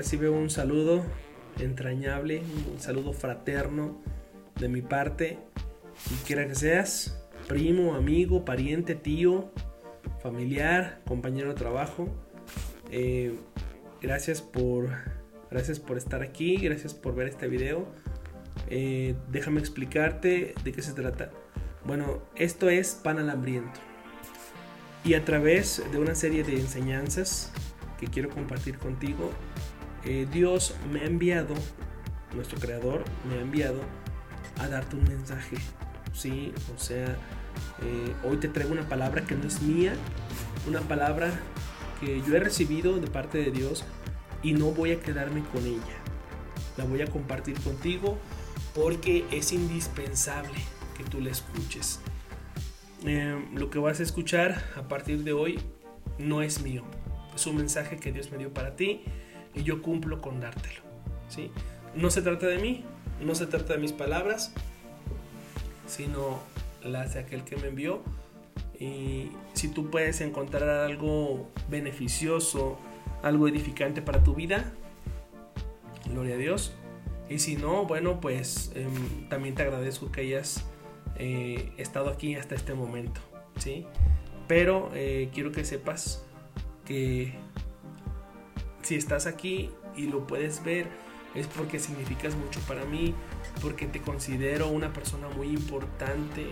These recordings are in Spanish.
Recibe un saludo entrañable, un saludo fraterno de mi parte. Y quiera que seas, primo, amigo, pariente, tío, familiar, compañero de trabajo. Eh, gracias por gracias por estar aquí, gracias por ver este video. Eh, déjame explicarte de qué se trata. Bueno, esto es pan al hambriento. Y a través de una serie de enseñanzas que quiero compartir contigo, eh, Dios me ha enviado, nuestro creador me ha enviado a darte un mensaje. Sí, o sea, eh, hoy te traigo una palabra que no es mía, una palabra que yo he recibido de parte de Dios y no voy a quedarme con ella. La voy a compartir contigo porque es indispensable que tú la escuches. Eh, lo que vas a escuchar a partir de hoy no es mío. Es un mensaje que Dios me dio para ti y yo cumplo con dártelo. ¿sí? No se trata de mí, no se trata de mis palabras, sino las de aquel que me envió. Y si tú puedes encontrar algo beneficioso, algo edificante para tu vida, gloria a Dios. Y si no, bueno, pues em, también te agradezco que hayas eh, estado aquí hasta este momento, ¿sí? Pero eh, quiero que sepas que si estás aquí y lo puedes ver, es porque significas mucho para mí, porque te considero una persona muy importante,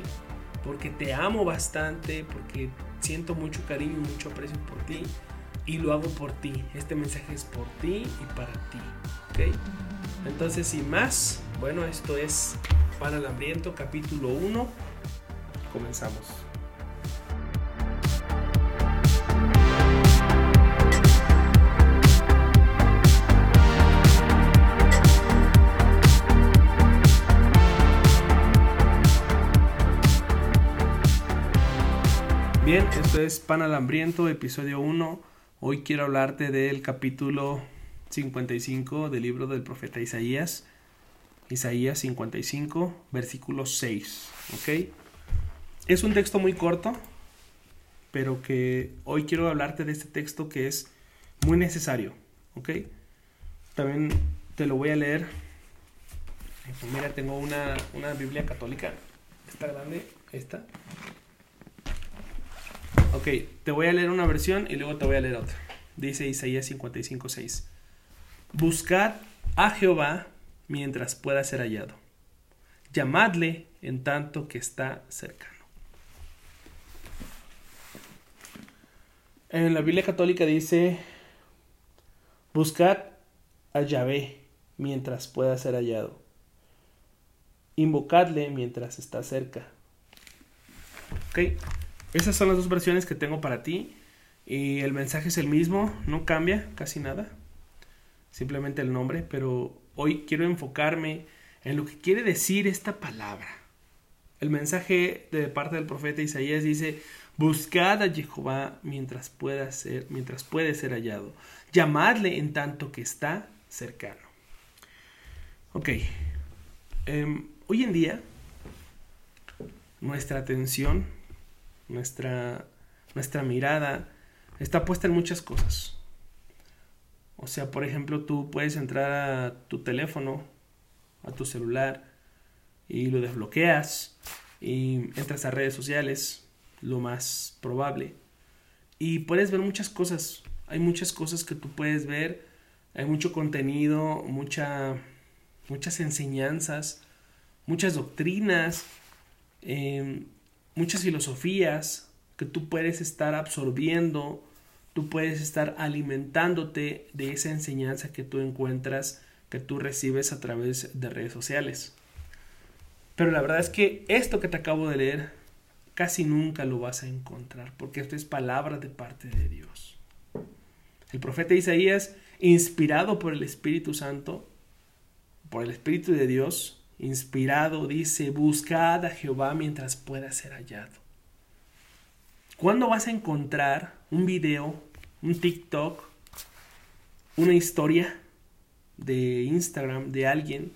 porque te amo bastante, porque siento mucho cariño y mucho aprecio por ti y lo hago por ti. Este mensaje es por ti y para ti. ¿Ok? Entonces, sin más, bueno, esto es Para el Hambriento, capítulo 1. Comenzamos. Bien, esto es Pan al Hambriento, episodio 1. Hoy quiero hablarte del capítulo 55 del libro del profeta Isaías. Isaías 55, versículo 6. ¿Ok? Es un texto muy corto, pero que hoy quiero hablarte de este texto que es muy necesario. ¿Ok? También te lo voy a leer. Mira, tengo una, una Biblia católica. Esta grande, esta. Ok, te voy a leer una versión y luego te voy a leer otra. Dice Isaías 55:6. Buscad a Jehová mientras pueda ser hallado. Llamadle en tanto que está cercano. En la Biblia católica dice, buscad a Yahvé mientras pueda ser hallado. Invocadle mientras está cerca. ¿Ok? Esas son las dos versiones que tengo para ti. Y el mensaje es el mismo, no cambia casi nada. Simplemente el nombre, pero hoy quiero enfocarme en lo que quiere decir esta palabra. El mensaje de parte del profeta Isaías dice: Buscad a Jehová mientras pueda ser, mientras puede ser hallado. Llamadle en tanto que está cercano. Ok. Em, hoy en día, nuestra atención nuestra, nuestra mirada está puesta en muchas cosas. O sea, por ejemplo, tú puedes entrar a tu teléfono, a tu celular, y lo desbloqueas, y entras a redes sociales, lo más probable, y puedes ver muchas cosas. Hay muchas cosas que tú puedes ver, hay mucho contenido, mucha, muchas enseñanzas, muchas doctrinas. Eh, muchas filosofías que tú puedes estar absorbiendo, tú puedes estar alimentándote de esa enseñanza que tú encuentras, que tú recibes a través de redes sociales. Pero la verdad es que esto que te acabo de leer casi nunca lo vas a encontrar, porque esto es palabra de parte de Dios. El profeta Isaías, inspirado por el Espíritu Santo, por el Espíritu de Dios, inspirado, dice, buscad a Jehová mientras pueda ser hallado. ¿Cuándo vas a encontrar un video, un TikTok, una historia de Instagram de alguien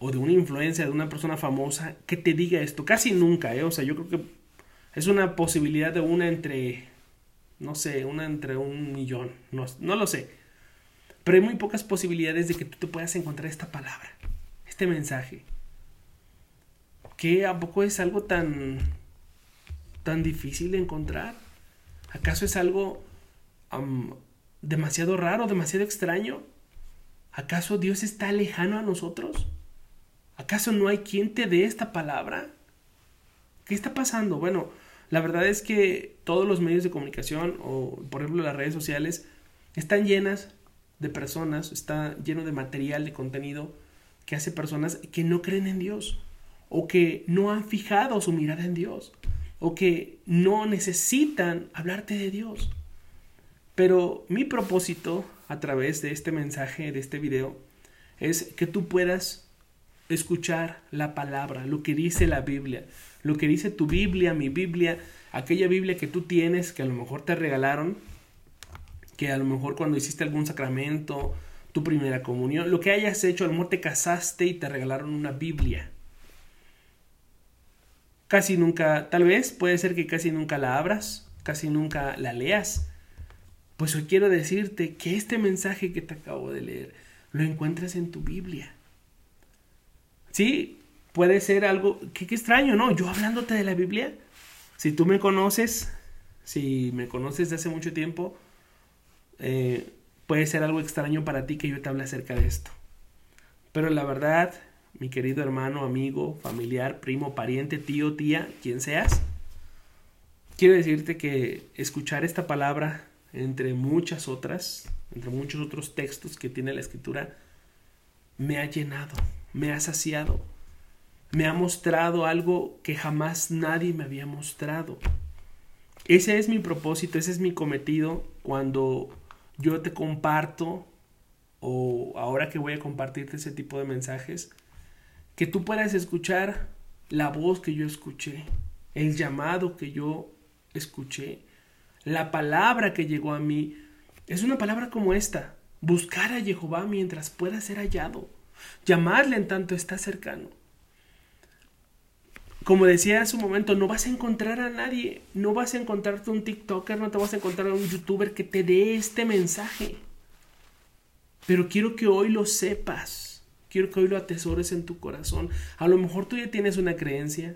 o de una influencia de una persona famosa que te diga esto? Casi nunca, ¿eh? O sea, yo creo que es una posibilidad de una entre, no sé, una entre un millón, no, no lo sé. Pero hay muy pocas posibilidades de que tú te puedas encontrar esta palabra, este mensaje. ¿Qué a poco es algo tan tan difícil de encontrar? ¿Acaso es algo demasiado raro, demasiado extraño? ¿Acaso Dios está lejano a nosotros? ¿Acaso no hay quien te dé esta palabra? ¿Qué está pasando? Bueno, la verdad es que todos los medios de comunicación o por ejemplo las redes sociales están llenas de personas, está lleno de material, de contenido que hace personas que no creen en Dios o que no han fijado su mirada en Dios o que no necesitan hablarte de Dios. Pero mi propósito a través de este mensaje, de este video, es que tú puedas escuchar la palabra, lo que dice la Biblia, lo que dice tu Biblia, mi Biblia, aquella Biblia que tú tienes, que a lo mejor te regalaron, que a lo mejor cuando hiciste algún sacramento, tu primera comunión, lo que hayas hecho, a lo te casaste y te regalaron una Biblia. Casi nunca, tal vez puede ser que casi nunca la abras, casi nunca la leas. Pues hoy quiero decirte que este mensaje que te acabo de leer lo encuentras en tu Biblia. Sí, puede ser algo, qué, extraño, ¿no? Yo hablándote de la Biblia, si tú me conoces, si me conoces de hace mucho tiempo, eh, puede ser algo extraño para ti que yo te hable acerca de esto. Pero la verdad, mi querido hermano, amigo, familiar, primo, pariente, tío, tía, quien seas, quiero decirte que escuchar esta palabra entre muchas otras, entre muchos otros textos que tiene la escritura, me ha llenado, me ha saciado, me ha mostrado algo que jamás nadie me había mostrado. Ese es mi propósito, ese es mi cometido cuando yo te comparto o ahora que voy a compartirte ese tipo de mensajes, que tú puedas escuchar la voz que yo escuché, el llamado que yo escuché, la palabra que llegó a mí. Es una palabra como esta, buscar a Jehová mientras pueda ser hallado. Llamarle en tanto está cercano. Como decía en su momento, no vas a encontrar a nadie, no vas a encontrarte un TikToker, no te vas a encontrar a un YouTuber que te dé este mensaje. Pero quiero que hoy lo sepas, quiero que hoy lo atesores en tu corazón. A lo mejor tú ya tienes una creencia,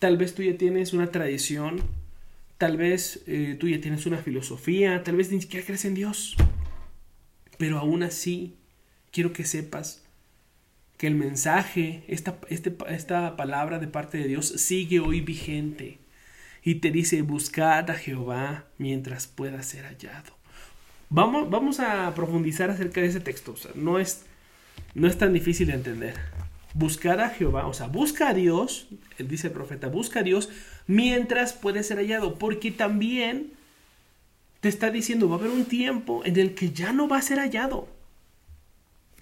tal vez tú ya tienes una tradición, tal vez eh, tú ya tienes una filosofía, tal vez ni siquiera crees en Dios. Pero aún así, quiero que sepas que el mensaje, esta, este, esta palabra de parte de Dios sigue hoy vigente y te dice, buscad a Jehová mientras pueda ser hallado. Vamos, vamos a profundizar acerca de ese texto, no, es, no es tan difícil de entender. Buscar a Jehová, o sea, busca a Dios, dice el profeta, busca a Dios mientras puede ser hallado, porque también te está diciendo, va a haber un tiempo en el que ya no va a ser hallado.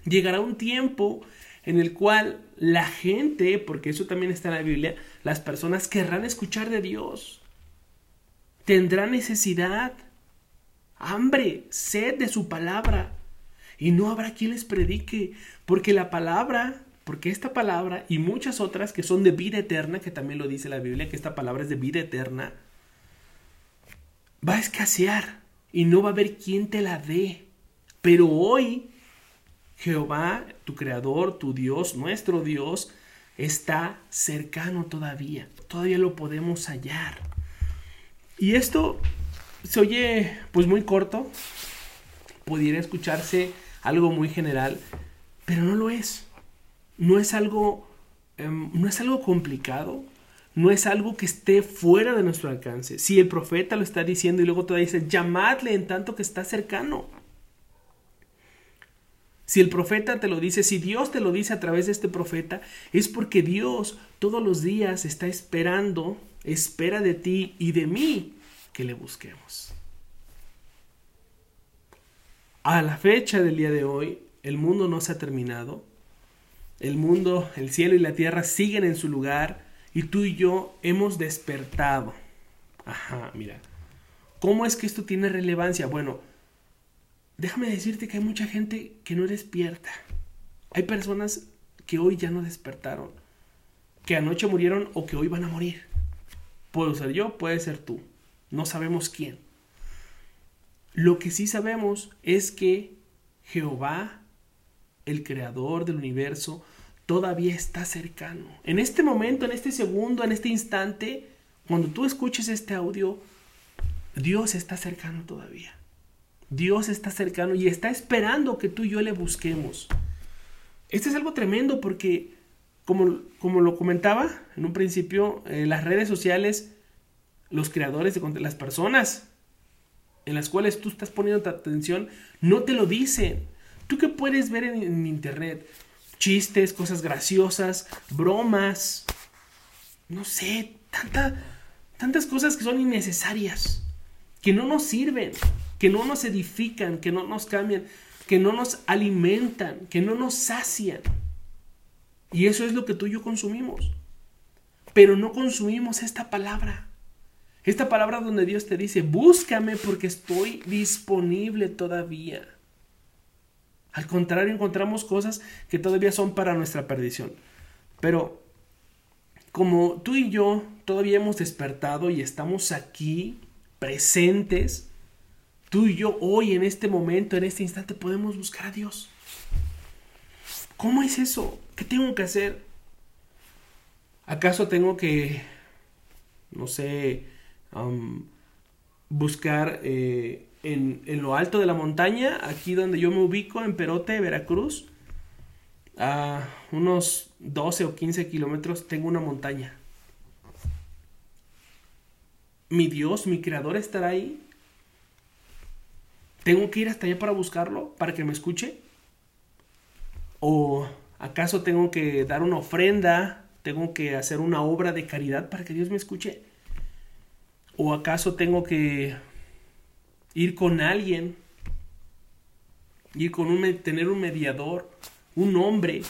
Llegará un tiempo en el cual la gente, porque eso también está en la Biblia, las personas querrán escuchar de Dios. Tendrán necesidad, hambre, sed de su palabra. Y no habrá quien les predique, porque la palabra, porque esta palabra y muchas otras que son de vida eterna, que también lo dice la Biblia, que esta palabra es de vida eterna, va a escasear y no va a haber quien te la dé. Pero hoy Jehová, tu creador, tu Dios, nuestro Dios, está cercano todavía. Todavía lo podemos hallar. Y esto se oye pues muy corto. Pudiera escucharse algo muy general, pero no lo es. No es algo em, no es algo complicado, no es algo que esté fuera de nuestro alcance. Si el profeta lo está diciendo y luego todavía dice, llamadle en tanto que está cercano. Si el profeta te lo dice, si Dios te lo dice a través de este profeta, es porque Dios todos los días está esperando, espera de ti y de mí que le busquemos. A la fecha del día de hoy, el mundo no se ha terminado. El mundo, el cielo y la tierra siguen en su lugar y tú y yo hemos despertado. Ajá, mira. ¿Cómo es que esto tiene relevancia? Bueno, déjame decirte que hay mucha gente que no despierta. Hay personas que hoy ya no despertaron, que anoche murieron o que hoy van a morir. Puedo ser yo, puede ser tú. No sabemos quién. Lo que sí sabemos es que Jehová, el creador del universo, todavía está cercano. En este momento, en este segundo, en este instante, cuando tú escuches este audio, Dios está cercano todavía. Dios está cercano y está esperando que tú y yo le busquemos. Este es algo tremendo porque, como, como lo comentaba en un principio, en las redes sociales, los creadores de las personas en las cuales tú estás poniendo tu atención, no te lo dicen. ¿Tú qué puedes ver en, en internet? Chistes, cosas graciosas, bromas, no sé, tanta, tantas cosas que son innecesarias, que no nos sirven que no nos edifican, que no nos cambian, que no nos alimentan, que no nos sacian. Y eso es lo que tú y yo consumimos. Pero no consumimos esta palabra. Esta palabra donde Dios te dice, búscame porque estoy disponible todavía. Al contrario, encontramos cosas que todavía son para nuestra perdición. Pero como tú y yo todavía hemos despertado y estamos aquí presentes, Tú y yo hoy, en este momento, en este instante, podemos buscar a Dios. ¿Cómo es eso? ¿Qué tengo que hacer? ¿Acaso tengo que, no sé, buscar eh, en, en, lo alto de la montaña, aquí donde yo me ubico, en Perote, Veracruz? A unos 12 o 15 kilómetros tengo una montaña. Mi Dios, mi Creador estará ahí. ¿Tengo que ir hasta allá para buscarlo? ¿Para que me escuche? ¿O acaso tengo que dar una ofrenda? ¿Tengo que hacer una obra de caridad para que Dios me escuche? ¿O acaso tengo que ir con alguien? Ir con un, tener un mediador, un hombre,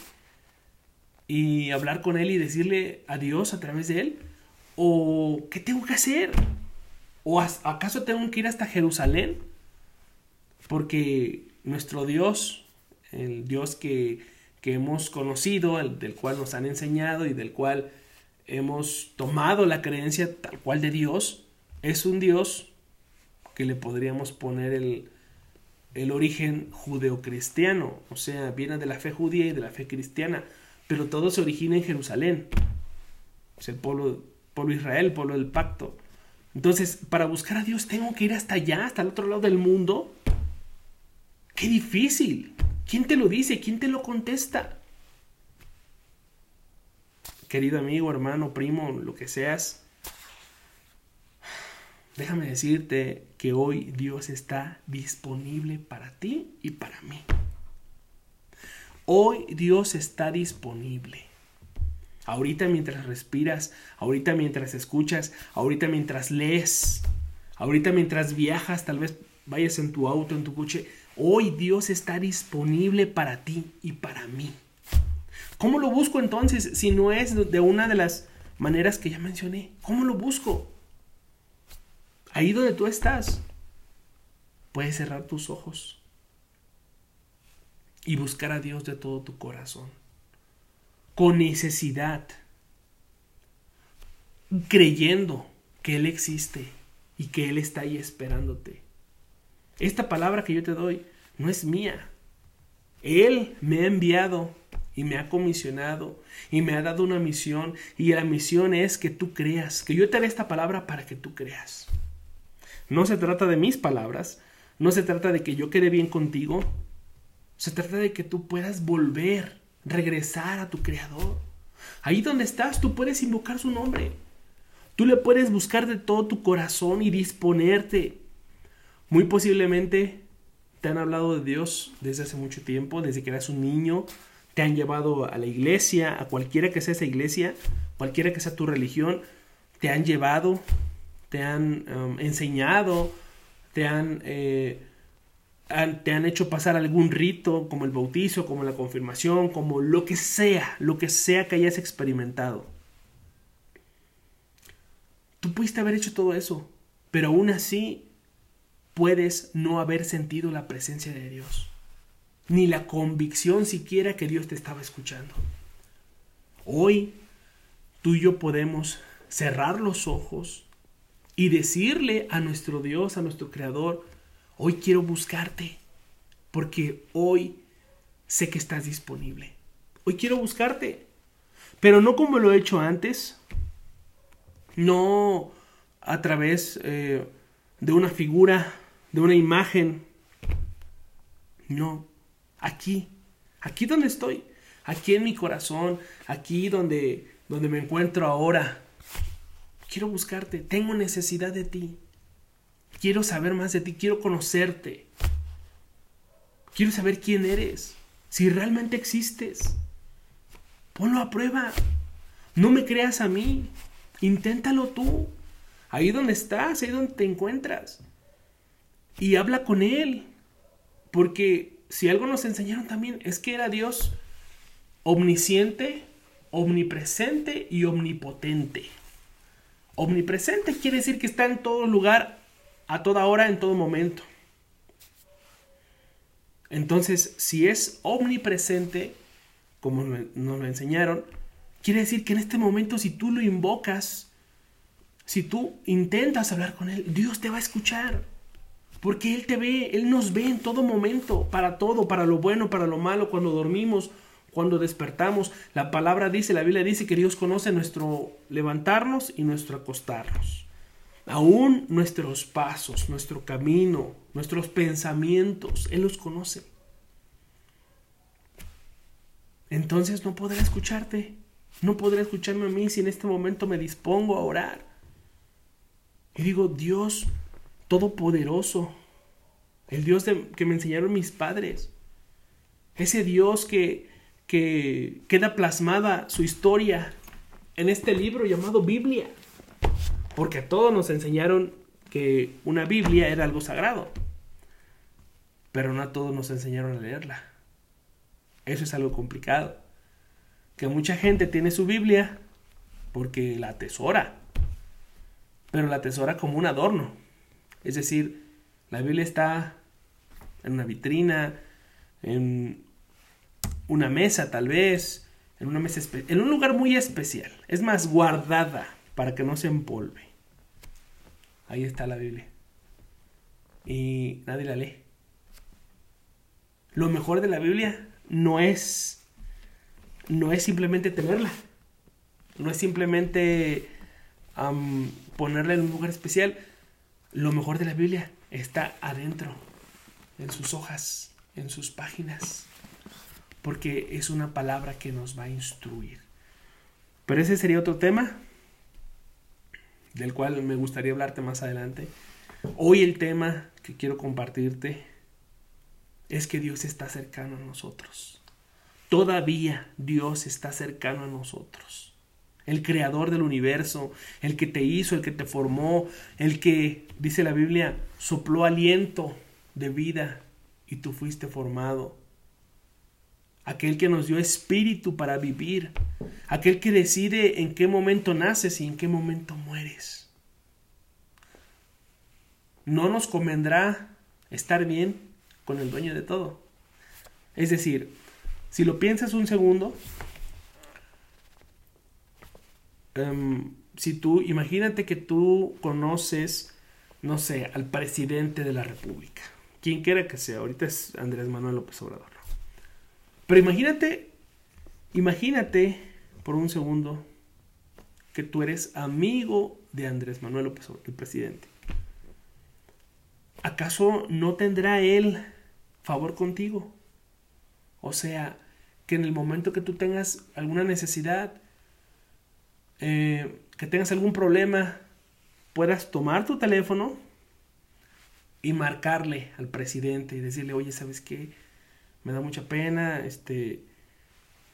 y hablar con él y decirle adiós a través de él? ¿O qué tengo que hacer? ¿O acaso tengo que ir hasta Jerusalén? Porque nuestro Dios, el Dios que, hemos conocido, el del cual nos han enseñado y del cual hemos tomado la creencia tal cual de Dios, es un Dios que le podríamos poner el, el origen judeocristiano, o sea, viene de la fe judía y de la fe cristiana, pero todo se origina en Jerusalén, es el pueblo, pueblo Israel, el pueblo del pacto. Entonces, para buscar a Dios tengo que ir hasta allá, hasta el otro lado del mundo, Qué difícil. ¿Quién te lo dice? ¿Quién te lo contesta? Querido amigo, hermano, primo, lo que seas, déjame decirte que hoy Dios está disponible para ti y para mí. Hoy Dios está disponible. Ahorita mientras respiras, ahorita mientras escuchas, ahorita mientras lees, ahorita mientras viajas, tal vez vayas en tu auto, en tu coche, Hoy Dios está disponible para ti y para mí. ¿Cómo lo busco entonces si no es de una de las maneras que ya mencioné? ¿Cómo lo busco? Ahí donde tú estás, puedes cerrar tus ojos y buscar a Dios de todo tu corazón, con necesidad, creyendo que Él existe y que Él está ahí esperándote. Esta palabra que yo te doy no es mía. Él me ha enviado y me ha comisionado y me ha dado una misión y la misión es que tú creas, que yo te dé esta palabra para que tú creas. No se trata de mis palabras, no se trata de que yo quede bien contigo, se trata de que tú puedas volver, regresar a tu Creador. Ahí donde estás, tú puedes invocar su nombre. Tú le puedes buscar de todo tu corazón y disponerte muy posiblemente te han hablado de Dios desde hace mucho tiempo, desde que eras un niño, te han llevado a la iglesia, a cualquiera que sea esa iglesia, cualquiera que sea tu religión, te han llevado, te han um, enseñado, te han, eh, han, te han hecho pasar algún rito, como el bautizo, como la confirmación, como lo que sea, lo que sea que hayas experimentado. Tú pudiste haber hecho todo eso, pero aún así puedes no haber sentido la presencia de Dios, ni la convicción siquiera que Dios te estaba escuchando. Hoy tú y yo podemos cerrar los ojos y decirle a nuestro Dios, a nuestro Creador, hoy quiero buscarte, porque hoy sé que estás disponible. Hoy quiero buscarte, pero no como lo he hecho antes, no a través eh, de una figura, de una imagen, no, aquí, aquí donde estoy, aquí en mi corazón, aquí donde, donde me encuentro ahora. Quiero buscarte, tengo necesidad de ti. Quiero saber más de ti, quiero conocerte. Quiero saber quién eres, si realmente existes. Ponlo a prueba. No me creas a mí. Inténtalo tú. Ahí donde estás, ahí donde te encuentras. Y habla con Él. Porque si algo nos enseñaron también es que era Dios omnisciente, omnipresente y omnipotente. Omnipresente quiere decir que está en todo lugar, a toda hora, en todo momento. Entonces, si es omnipresente, como nos lo enseñaron, quiere decir que en este momento si tú lo invocas, si tú intentas hablar con Él, Dios te va a escuchar. Porque Él te ve, Él nos ve en todo momento, para todo, para lo bueno, para lo malo, cuando dormimos, cuando despertamos. La palabra dice, la Biblia dice que Dios conoce nuestro levantarnos y nuestro acostarnos. Aún nuestros pasos, nuestro camino, nuestros pensamientos, Él los conoce. Entonces no podrá escucharte. No podrá escucharme a mí si en este momento me dispongo a orar. Y digo, Dios Todopoderoso, el Dios que me enseñaron mis padres, ese Dios que, que queda plasmada su historia en este libro llamado Biblia. Porque a todos nos enseñaron que una Biblia era algo sagrado. Pero no a todos nos enseñaron a leerla. Eso es algo complicado. Que mucha gente tiene su Biblia porque la atesora. Pero la atesora como un adorno. Es decir, la Biblia está en una vitrina, en una mesa tal vez, en una mesa en un lugar muy especial. Es más, guardada para que no se empolve. Ahí está la Biblia. Y nadie la lee. Lo mejor de la Biblia no es no es simplemente tenerla. No es simplemente ponerla en un lugar especial. Lo mejor de la Biblia está adentro, en sus hojas, en sus páginas porque es una palabra que nos va a instruir. Pero ese sería otro tema del cual me gustaría hablarte más adelante. Hoy el tema que quiero compartirte es que Dios está cercano a nosotros. Todavía Dios está cercano a nosotros. El creador del universo, el que te hizo, el que te formó, el que, dice la Biblia, sopló aliento de vida y tú fuiste formado aquel que nos dio espíritu para vivir, aquel que decide en qué momento naces y en qué momento mueres. No nos convendrá estar bien con el dueño de todo. Es decir, si lo piensas un segundo, em, si tú, imagínate que tú conoces, no sé, al presidente de la República, quien quiera que sea, ahorita es Andrés Manuel López Obrador. Pero imagínate, imagínate por un segundo que tú eres amigo de Andrés Manuel López Obrador, el presidente. ¿Acaso no tendrá él favor contigo? O sea, que en el momento que tú tengas alguna necesidad, eh, que tengas algún problema, puedas tomar tu teléfono y marcarle al presidente y decirle, oye, ¿sabes qué? me da mucha pena, este,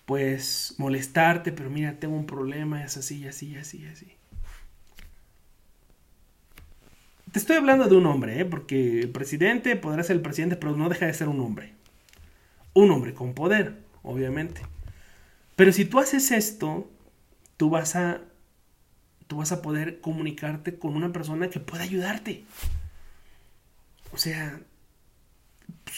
pues molestarte, pero mira, tengo un problema, es así, así, así, así. Te estoy hablando de un hombre, ¿eh? porque el presidente podrá ser el presidente, pero no deja de ser un hombre. Un hombre con poder, obviamente. Pero si tú haces esto, tú vas a tú vas a poder comunicarte con una persona que pueda ayudarte. O sea,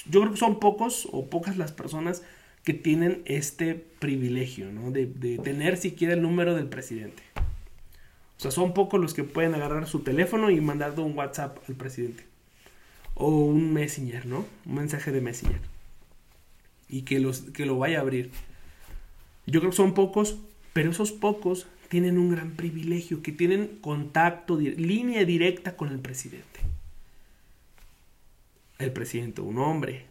yo creo que son pocos o pocas las personas que tienen este privilegio, ¿no? De, tener siquiera el número del presidente. O sea, son pocos los que pueden agarrar su teléfono y mandarle un WhatsApp al presidente. O un Messenger, ¿no? Un mensaje de Messenger. y que, los, que lo vaya a abrir. Yo creo que son pocos, pero esos pocos tienen un gran privilegio, que tienen contacto, línea directa con el presidente. El presidente, un hombre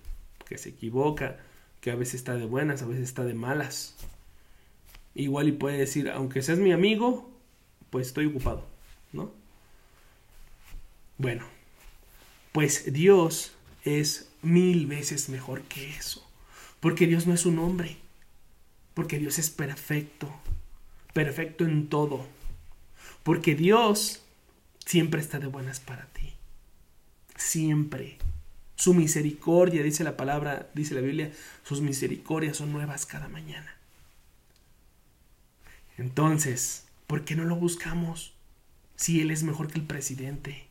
que se equivoca, que a veces está de buenas, a veces está de malas. Igual y puede decir, aunque seas mi amigo, pues estoy ocupado, ¿no? Bueno, pues Dios es mil veces mejor que eso. Porque Dios no es un hombre. Porque Dios es perfecto. Perfecto en todo. Porque Dios siempre está de buenas para ti. Siempre. Su misericordia, dice la palabra, dice la Biblia, sus misericordias son nuevas cada mañana. Entonces, ¿por qué no lo buscamos? Si Él es mejor que el presidente.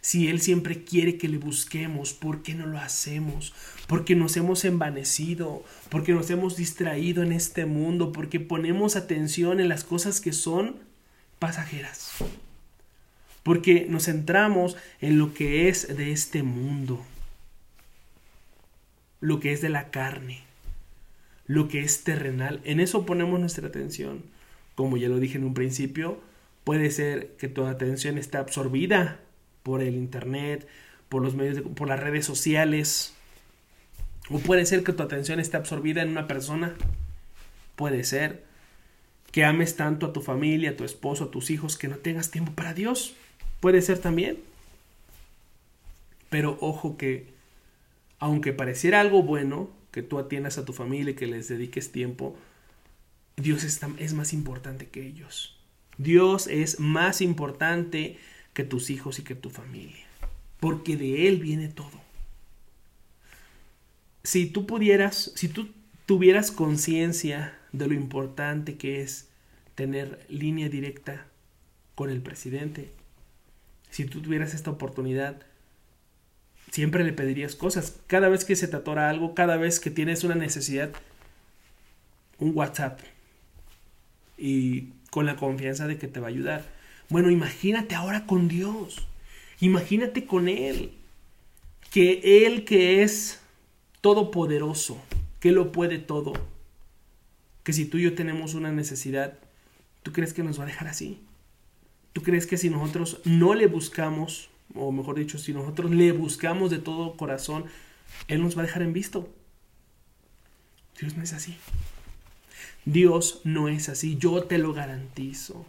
Si Él siempre quiere que le busquemos, ¿por qué no lo hacemos? Porque nos hemos envanecido, porque nos hemos distraído en este mundo, porque ponemos atención en las cosas que son pasajeras. Porque nos centramos en lo que es de este mundo, lo que es de la carne, lo que es terrenal. En eso ponemos nuestra atención. Como ya lo dije en un principio, puede ser que tu atención está absorbida por el internet, por los medios, por las redes sociales. O puede ser que tu atención esté absorbida en una persona. Puede ser que ames tanto a tu familia, a tu esposo, a tus hijos, que no tengas tiempo para Dios. Puede ser también. Pero ojo que, aunque pareciera algo bueno, que tú atiendas a tu familia y que les dediques tiempo, Dios es, es más importante que ellos. Dios es más importante que tus hijos y que tu familia, porque de Él viene todo. Si tú pudieras, si tú tuvieras conciencia de lo importante que es tener línea directa con el presidente, si tú tuvieras esta oportunidad, siempre le pedirías cosas. Cada vez que se te atora algo, cada vez que tienes una necesidad, un WhatsApp y con la confianza de que te va a ayudar. Bueno, imagínate ahora con Dios. Imagínate con Él. Que Él que es todopoderoso, que lo puede todo. Que si tú y yo tenemos una necesidad, ¿tú crees que nos va a dejar así? ¿Tú crees que si nosotros no le buscamos, o mejor dicho, si nosotros le buscamos de todo corazón, Él nos va a dejar en visto? Dios no es así. Dios no es así, yo te lo garantizo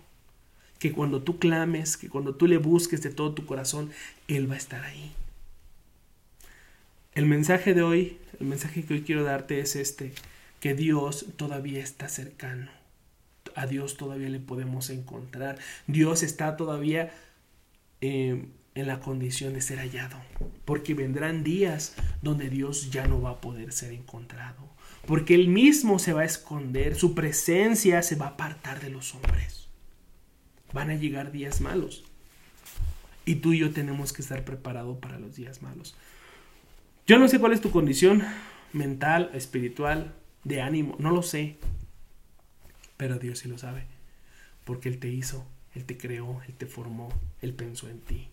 que cuando tú clames, que cuando tú le busques de todo tu corazón, Él va a estar ahí. El mensaje de hoy, el mensaje que hoy quiero darte es este, que Dios todavía está cercano. A Dios todavía le podemos encontrar. Dios está todavía eh, en la condición de ser hallado. Porque vendrán días donde Dios ya no va a poder ser encontrado. Porque Él mismo se va a esconder, su presencia se va a apartar de los hombres van a llegar días malos. Y tú y yo tenemos que estar preparados para los días malos. Yo no sé cuál es tu condición mental, espiritual, de ánimo, no lo sé. Pero Dios sí lo sabe. Porque Él te hizo, Él te creó, Él te formó, Él pensó en ti.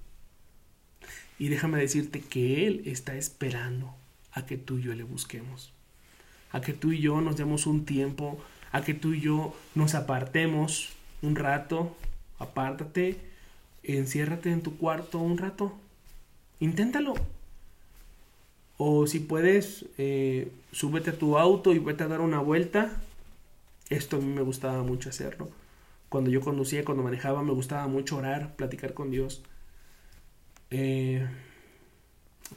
Y déjame decirte que Él está esperando a que tú y yo le busquemos. A que tú y yo nos demos un tiempo, a que tú y yo nos apartemos un rato apártate, enciérrate en tu cuarto un rato, inténtalo. O si puedes, eh, súbete a tu auto y vete a dar una vuelta. Esto a mí me gustaba mucho hacerlo. Cuando yo conducía, cuando manejaba, me gustaba mucho orar, platicar con Dios. Eh,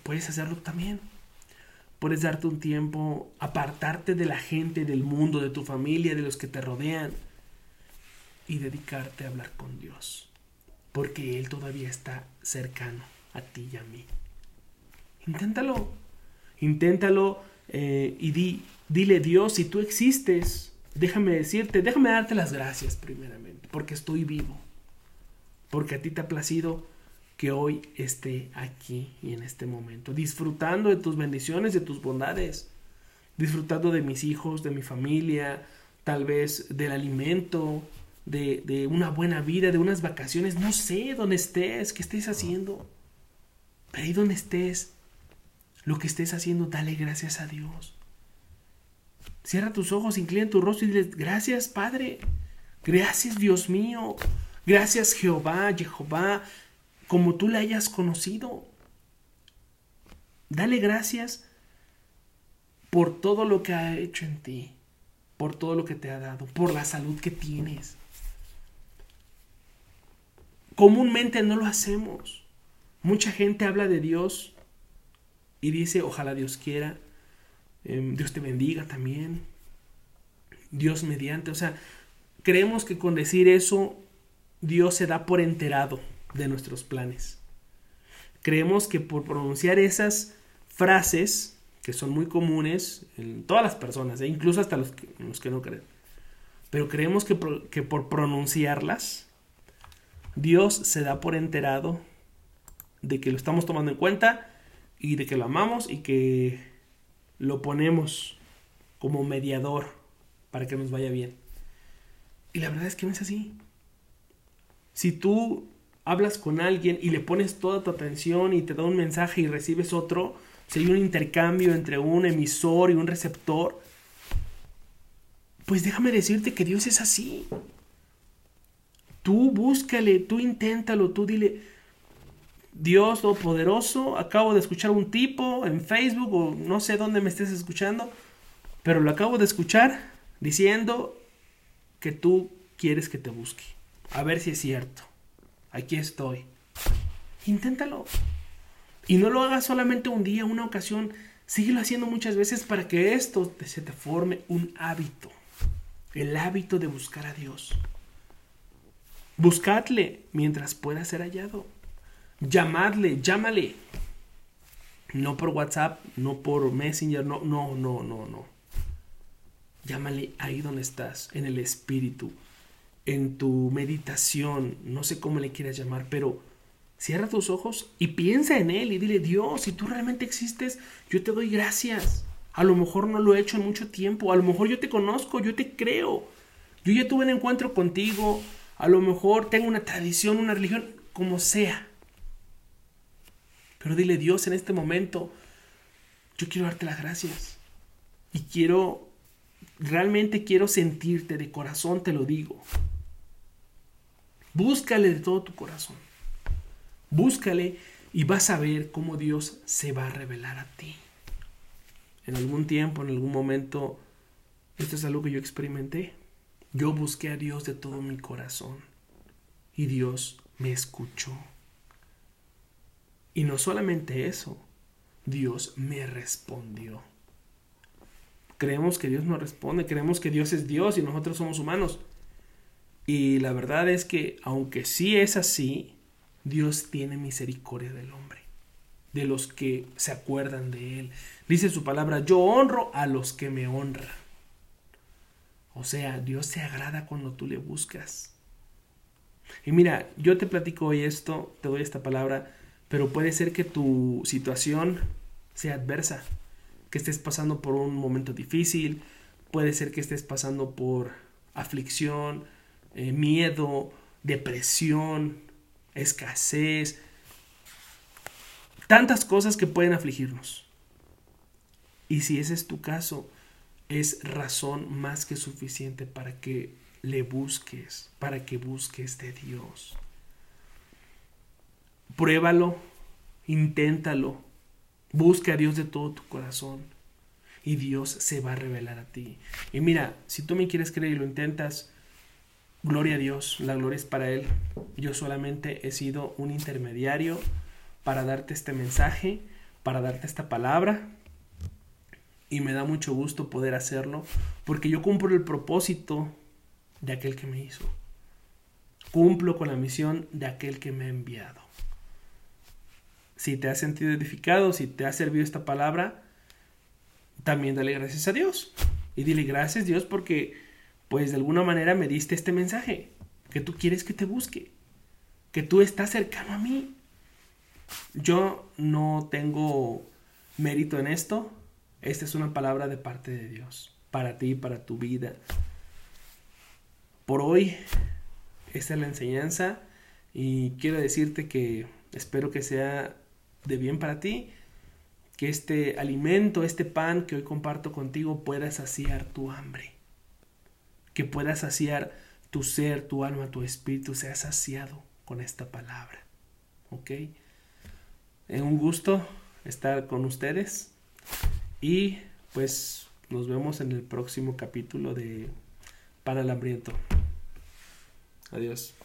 puedes hacerlo también. Puedes darte un tiempo, apartarte de la gente, del mundo, de tu familia, de los que te rodean y dedicarte a hablar con Dios, porque Él todavía está cercano a ti y a mí. Inténtalo, inténtalo eh, y di, dile Dios, si tú existes, déjame decirte, déjame darte las gracias primeramente, porque estoy vivo, porque a ti te ha placido que hoy esté aquí y en este momento, disfrutando de tus bendiciones, de tus bondades, disfrutando de mis hijos, de mi familia, tal vez del alimento, de, una buena vida, de unas vacaciones, no sé dónde estés, qué estés haciendo. Pero ahí donde estés, lo que estés haciendo, dale gracias a Dios. Cierra tus ojos, inclina tu rostro y diles, gracias Padre, gracias Dios mío, gracias Jehová, Jehová, como tú le hayas conocido. Dale gracias por todo lo que ha hecho en ti, por todo lo que te ha dado, por la salud que tienes. Comúnmente no lo hacemos. Mucha gente habla de Dios y dice, ojalá Dios quiera, em, Dios te bendiga también, Dios mediante, o sea, creemos que con decir eso Dios se da por enterado de nuestros planes. Creemos que por pronunciar esas frases, que son muy comunes en todas las personas, e incluso hasta los que, no creen, pero creemos que por pronunciarlas, Dios se da por enterado de que lo estamos tomando en cuenta y de que lo amamos y que lo ponemos como mediador para que nos vaya bien. Y la verdad es que no es así. Si tú hablas con alguien y le pones toda tu atención y te da un mensaje y recibes otro, si hay un intercambio entre un emisor y un receptor, pues déjame decirte que Dios es así. Tú búscale, tú inténtalo, tú dile, Dios Todopoderoso, acabo de escuchar un tipo en Facebook o no sé dónde me estés escuchando, pero lo acabo de escuchar diciendo que tú quieres que te busque. A ver si es cierto. Aquí estoy. Inténtalo. Y no lo hagas solamente un día, una ocasión. Síguelo haciendo muchas veces para que esto se te forme un hábito. El hábito de buscar a Dios. Buscadle mientras pueda ser hallado. Llamadle, llámale. No por WhatsApp, no por Messenger, no, no, no, no, no. Llámale ahí donde estás, en el espíritu, en tu meditación, no sé cómo le quieras llamar, pero cierra tus ojos y piensa en él y dile, Dios, si tú realmente existes, yo te doy gracias. A lo mejor no lo he hecho en mucho tiempo, a lo mejor yo te conozco, yo te creo. Yo ya tuve un encuentro contigo, a lo mejor tengo una tradición, una religión, como sea. Pero dile, Dios, en este momento, yo quiero darte las gracias. Y quiero, realmente quiero sentirte de corazón, te lo digo. Búscale de todo tu corazón. Búscale y vas a ver cómo Dios se va a revelar a ti. En algún tiempo, en algún momento, esto es algo que yo experimenté. Yo busqué a Dios de todo mi corazón y Dios me escuchó. Y no solamente eso, Dios me respondió. Creemos que Dios no responde, creemos que Dios es Dios y nosotros somos humanos. Y la verdad es que, aunque sí es así, Dios tiene misericordia del hombre, de los que se acuerdan de Él. Dice su palabra, yo honro a los que me honran. O sea, Dios se agrada cuando tú le buscas. Y mira, yo te platico hoy esto, te doy esta palabra, pero puede ser que tu situación sea adversa, que estés pasando por un momento difícil, puede ser que estés pasando por aflicción, eh, miedo, depresión, escasez, tantas cosas que pueden afligirnos. Y si ese es tu caso, es razón más que suficiente para que le busques, para que busques de Dios. Pruébalo, inténtalo, busca a Dios de todo tu corazón y Dios se va a revelar a ti. Y mira, si tú me quieres creer y lo intentas, gloria a Dios, la gloria es para Él. Yo solamente he sido un intermediario para darte este mensaje, para darte esta palabra. Y me da mucho gusto poder hacerlo porque yo cumplo el propósito de aquel que me hizo. Cumplo con la misión de aquel que me ha enviado si te has sentido edificado, si te ha servido esta palabra, también dale gracias a Dios. Y dile gracias Dios porque pues de alguna manera me diste este mensaje, que tú quieres que te busque, que tú estás cercano a mí. Yo no tengo mérito en esto, esta es una palabra de parte de Dios, para ti, para tu vida. Por hoy, esta es la enseñanza y quiero decirte que espero que sea de bien para ti, que este alimento, este pan que hoy comparto contigo pueda saciar tu hambre, que pueda saciar tu ser, tu alma, tu espíritu, sea saciado con esta palabra. ¿Ok? Es un gusto estar con ustedes y pues nos vemos en el próximo capítulo de Para el Hambriento. Adiós.